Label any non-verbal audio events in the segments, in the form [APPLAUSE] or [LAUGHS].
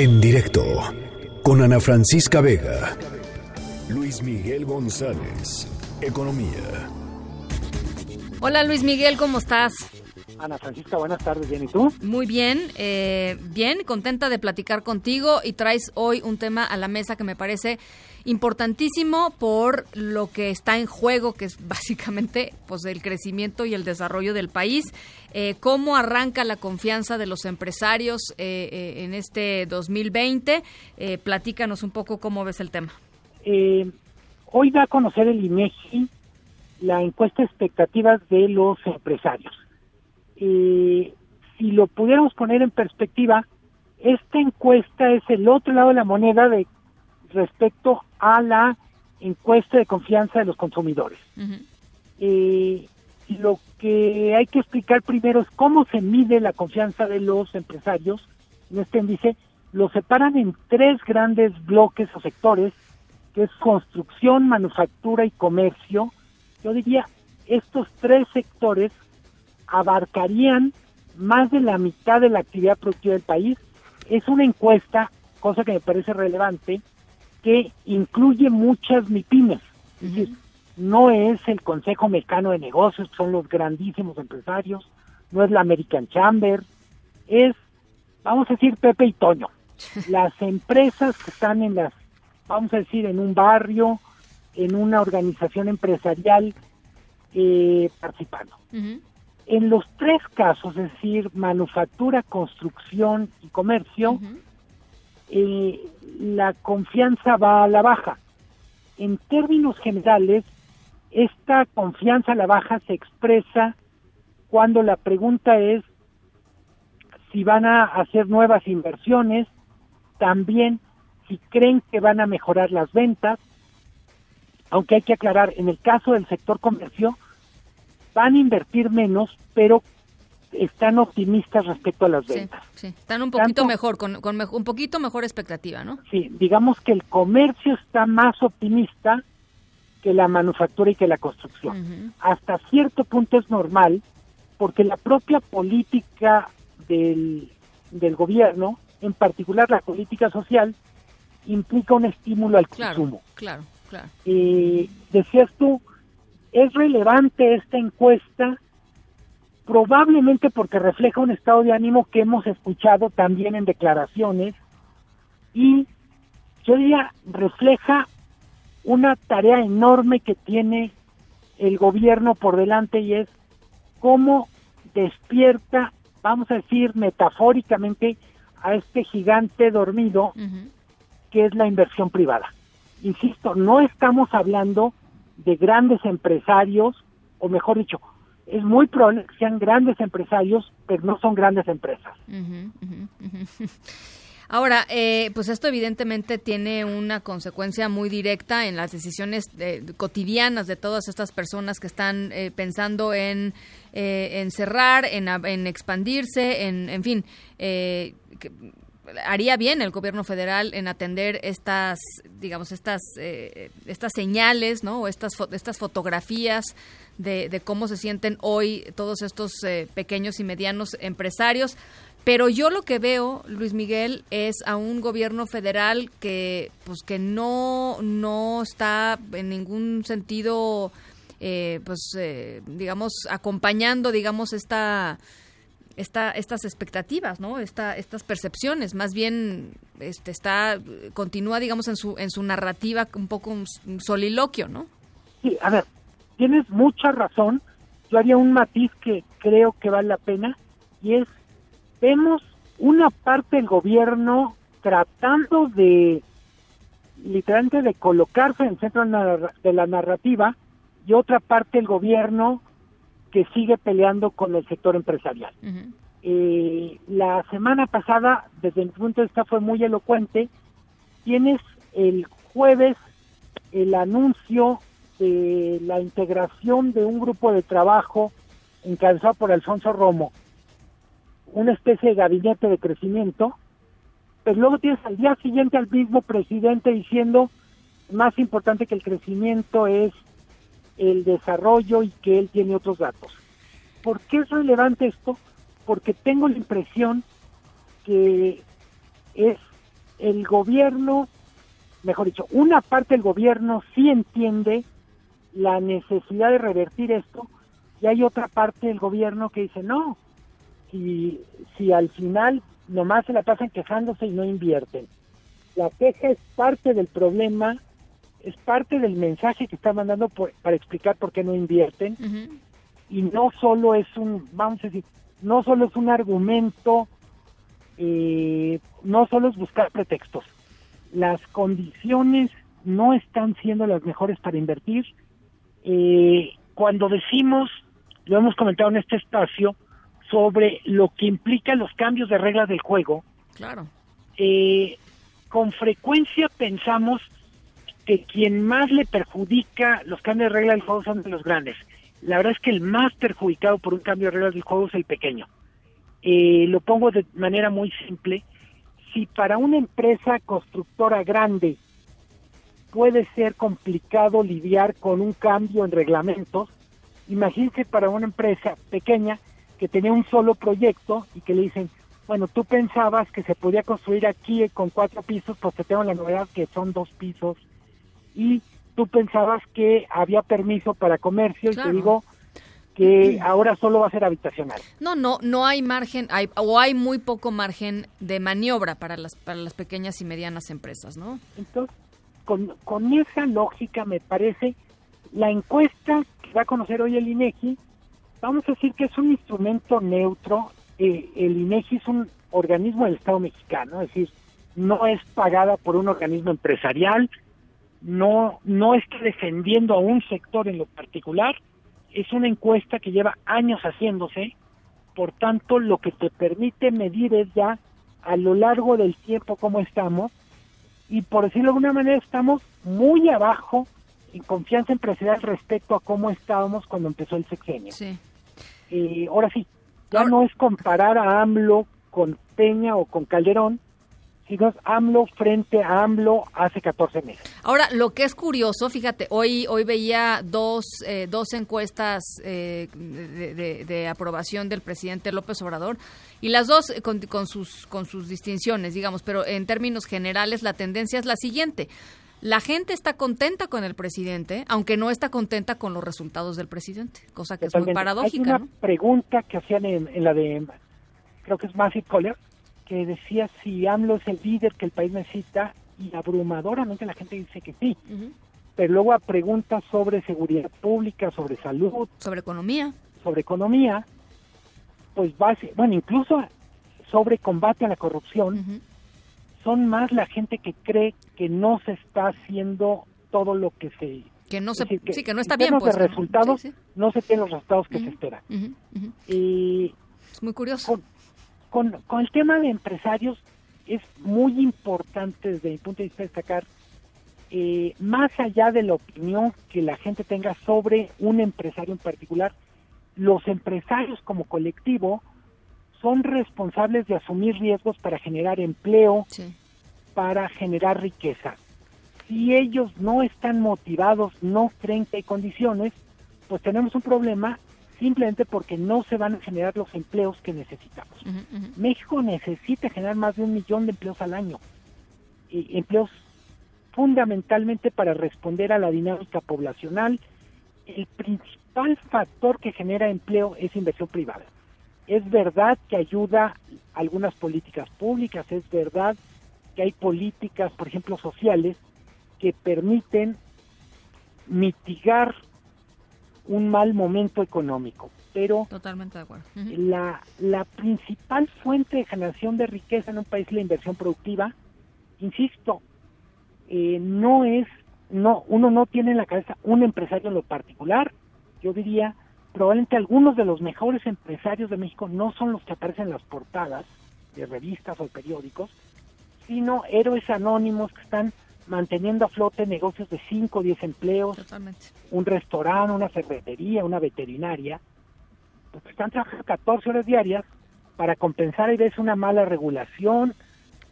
En directo con Ana Francisca Vega. Luis Miguel González, Economía. Hola Luis Miguel, ¿cómo estás? Ana Francisca, buenas tardes, ¿bien y tú? Muy bien, eh, bien, contenta de platicar contigo y traes hoy un tema a la mesa que me parece importantísimo por lo que está en juego, que es básicamente pues el crecimiento y el desarrollo del país. Eh, ¿Cómo arranca la confianza de los empresarios eh, eh, en este 2020? platícanos un poco cómo ves el tema. hoy va a conocer el INEGI la encuesta de expectativas de los empresarios. si lo pudiéramos poner en perspectiva, esta encuesta es el otro lado de la moneda de respecto a la encuesta de confianza de los consumidores. Eh, lo que hay que explicar primero es cómo se mide la confianza de los empresarios. En este índice lo separan en tres grandes bloques o sectores, que es construcción, manufactura y comercio. Yo diría, estos tres sectores abarcarían más de la mitad de la actividad productiva del país. Es una encuesta, cosa que me parece relevante, que incluye muchas MIPIMES. Es decir, no es el Consejo Mexicano de Negocios, que son los grandísimos empresarios, no es la American Chamber, es, vamos a decir, Pepe y Toño. [LAUGHS] Las empresas que están en las, vamos a decir, en un barrio, en una organización empresarial eh, participando. En los tres casos, es decir, manufactura, construcción y comercio, eh, la confianza va a la baja. En términos generales, esta confianza a la baja se expresa cuando la pregunta es si van a hacer nuevas inversiones, también si creen que van a mejorar las ventas, aunque hay que aclarar, en el caso del sector comercio, van a invertir menos, pero están optimistas respecto a las ventas. Sí, están un poquito mejor, con, un poquito mejor expectativa, ¿no? Sí, digamos que el comercio está más optimista que la manufactura y que la construcción. Hasta cierto punto es normal, porque la propia política del, del gobierno, en particular la política social, implica un estímulo al consumo. Claro, claro. Y decías tú, es relevante esta encuesta probablemente porque refleja un estado de ánimo que hemos escuchado también en declaraciones y yo diría refleja una tarea enorme que tiene el gobierno por delante y es cómo despierta, vamos a decir metafóricamente, a este gigante dormido que es la inversión privada. Insisto, no estamos hablando de grandes empresarios, o mejor dicho, es muy probable que sean grandes empresarios, pero no son grandes empresas. [LAUGHS] Ahora, eh, pues esto evidentemente tiene una consecuencia muy directa en las decisiones cotidianas de todas estas personas que están eh, pensando en, eh, en cerrar, en, en, expandirse, en, en fin. Haría bien el gobierno federal en atender estas, digamos, estas, estas señales, ¿no? O estas, estas fotografías de, cómo se sienten hoy todos estos eh, pequeños y medianos empresarios. Pero yo lo que veo, Luis Miguel, es a un gobierno federal que, pues, que no, no está en ningún sentido, eh, pues, eh, digamos, acompañando, digamos, esta, esta, estas expectativas, ¿no? Esta, estas percepciones. Más bien, este, está, continúa, digamos, en su, en su narrativa un poco un soliloquio, ¿no? Sí, a ver, tienes mucha razón. Yo haría un matiz que creo que vale la pena y es, vemos una parte del gobierno tratando de, literalmente, de colocarse en el centro de la narrativa y otra parte del gobierno que sigue peleando con el sector empresarial. Eh, la semana pasada, desde mi punto de vista, fue muy elocuente. Tienes el jueves el anuncio de la integración de un grupo de trabajo encabezado por Alfonso Romo, una especie de gabinete de crecimiento, pero luego tienes al día siguiente al mismo presidente diciendo más importante que el crecimiento es el desarrollo y que él tiene otros datos. ¿Por qué es relevante esto? Porque tengo la impresión que es el gobierno, mejor dicho, una parte del gobierno sí entiende la necesidad de revertir esto y hay otra parte del gobierno que dice no, si, si al final nomás se la pasan quejándose y no invierten. La queja es parte del problema, es parte del mensaje que está mandando para explicar por qué no invierten y no solo es un, vamos a decir, no solo es un argumento, eh, no solo es buscar pretextos. Las condiciones no están siendo las mejores para invertir. Eh, cuando decimos, lo hemos comentado en este espacio, sobre lo que implica los cambios de reglas del juego, claro. Eh, con frecuencia pensamos que quien más le perjudica los cambios de reglas del juego son los grandes. La verdad es que el más perjudicado por un cambio de reglas del juego es el pequeño. Eh, lo pongo de manera muy simple. Si para una empresa constructora grande puede ser complicado lidiar con un cambio en reglamentos, imagínense para una empresa pequeña que tenía un solo proyecto y que le dicen, bueno, tú pensabas que se podía construir aquí con cuatro pisos, pues te tengo la novedad que son dos pisos y tú pensabas que había permiso para comercio y te digo que ahora solo va a ser habitacional. No, no, no hay margen, hay, o hay muy poco margen de maniobra para las, para las pequeñas y medianas empresas, ¿no? Entonces, con, con esa lógica me parece, la encuesta que va a conocer hoy el INEGI vamos a decir que es un instrumento neutro. Eh, el INEGI es un organismo del Estado mexicano, es decir, no es pagada por un organismo empresarial, no, no está defendiendo a un sector en lo particular, es una encuesta que lleva años haciéndose, por tanto lo que te permite medir es ya a lo largo del tiempo cómo estamos, y por decirlo de alguna manera estamos muy abajo en confianza empresarial respecto a cómo estábamos cuando empezó el sexenio. Sí. Eh, ahora sí, ya no es comparar a AMLO con Peña o con Calderón, AMLO frente a AMLO hace 14 meses. Ahora, lo que es curioso, fíjate, hoy hoy veía dos, eh, dos encuestas eh, de, aprobación del presidente López Obrador y las dos con, con, sus, con sus distinciones, digamos, pero en términos generales la tendencia es la siguiente. La gente está contenta con el presidente, aunque no está contenta con los resultados del presidente, cosa que es muy paradójica. Hay una pregunta que hacían en, la de, creo que es Massive Collar, que decía si AMLO es el líder que el país necesita y abrumadoramente la gente dice que sí. Pero luego a preguntas sobre seguridad pública, sobre salud, sobre economía, sobre economía, pues base, bueno, incluso sobre combate a la corrupción, son más la gente que cree que no se está haciendo todo lo que se que no se sí que no está bien pues, resultados no se tienen los resultados que se esperan. y es muy curioso con, con, el tema de empresarios es muy importante desde mi punto de vista destacar eh, más allá de la opinión que la gente tenga sobre un empresario en particular los empresarios como colectivo son responsables de asumir riesgos para generar empleo, para generar riqueza. Si ellos no están motivados, no creen que hay condiciones, pues tenemos un problema simplemente porque no se van a generar los empleos que necesitamos. México necesita generar más de un millón de empleos al año, y empleos fundamentalmente para responder a la dinámica poblacional. El principal factor que genera empleo es inversión privada. Es verdad que ayuda algunas políticas públicas, es verdad que hay políticas, por ejemplo, sociales, que permiten mitigar un mal momento económico. Pero Totalmente de acuerdo. la, la principal fuente de generación de riqueza en un país es la inversión productiva. Insisto, eh, no es, no, uno no tiene en la cabeza un empresario en lo particular. Yo diría probablemente algunos de los mejores empresarios de México no son los que aparecen en las portadas de revistas o periódicos, sino héroes anónimos que están manteniendo a flote negocios de 5 o 10 empleos, un restaurante, una ferretería, una veterinaria, pues están trabajando 14 horas diarias para compensar y veces una mala regulación,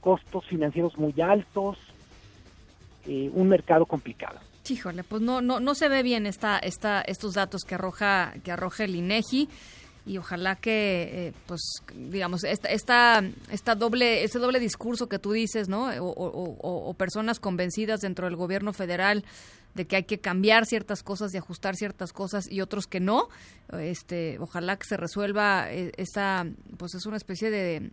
costos financieros muy altos, eh, un mercado complicado. Híjole, pues no, no, no se ve bien esta, esta, estos datos que arroja, que arroja el INEGI. Y ojalá que, eh, pues, digamos, esta, esta, esta doble, ese doble discurso que tú dices, ¿no? O, personas convencidas dentro del gobierno federal de que hay que cambiar ciertas cosas y ajustar ciertas cosas y otros que no, este, ojalá que se resuelva eh, esa, pues es una especie de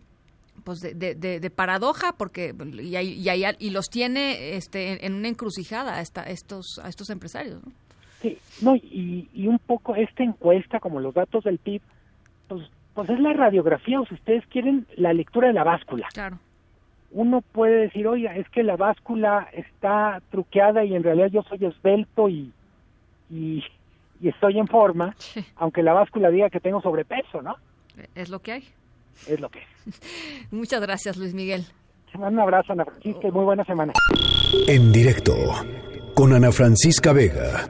pues de, paradoja porque y, y, y, los tiene este en, una encrucijada a, estos a estos empresarios ¿no? sí no y, y un poco esta encuesta como los datos del PIB pues, pues es la radiografía, o si ustedes quieren, la lectura de la báscula. Claro. Uno puede decir, oye, es que la báscula está truqueada y en realidad yo soy esbelto y, y, estoy en forma, aunque la báscula diga que tengo sobrepeso, ¿no? Es lo que hay. Es lo que es. [LAUGHS] Muchas gracias, Luis Miguel. Un abrazo, Ana Francisca, y muy buena semana. En directo, con Ana Francisca Vega.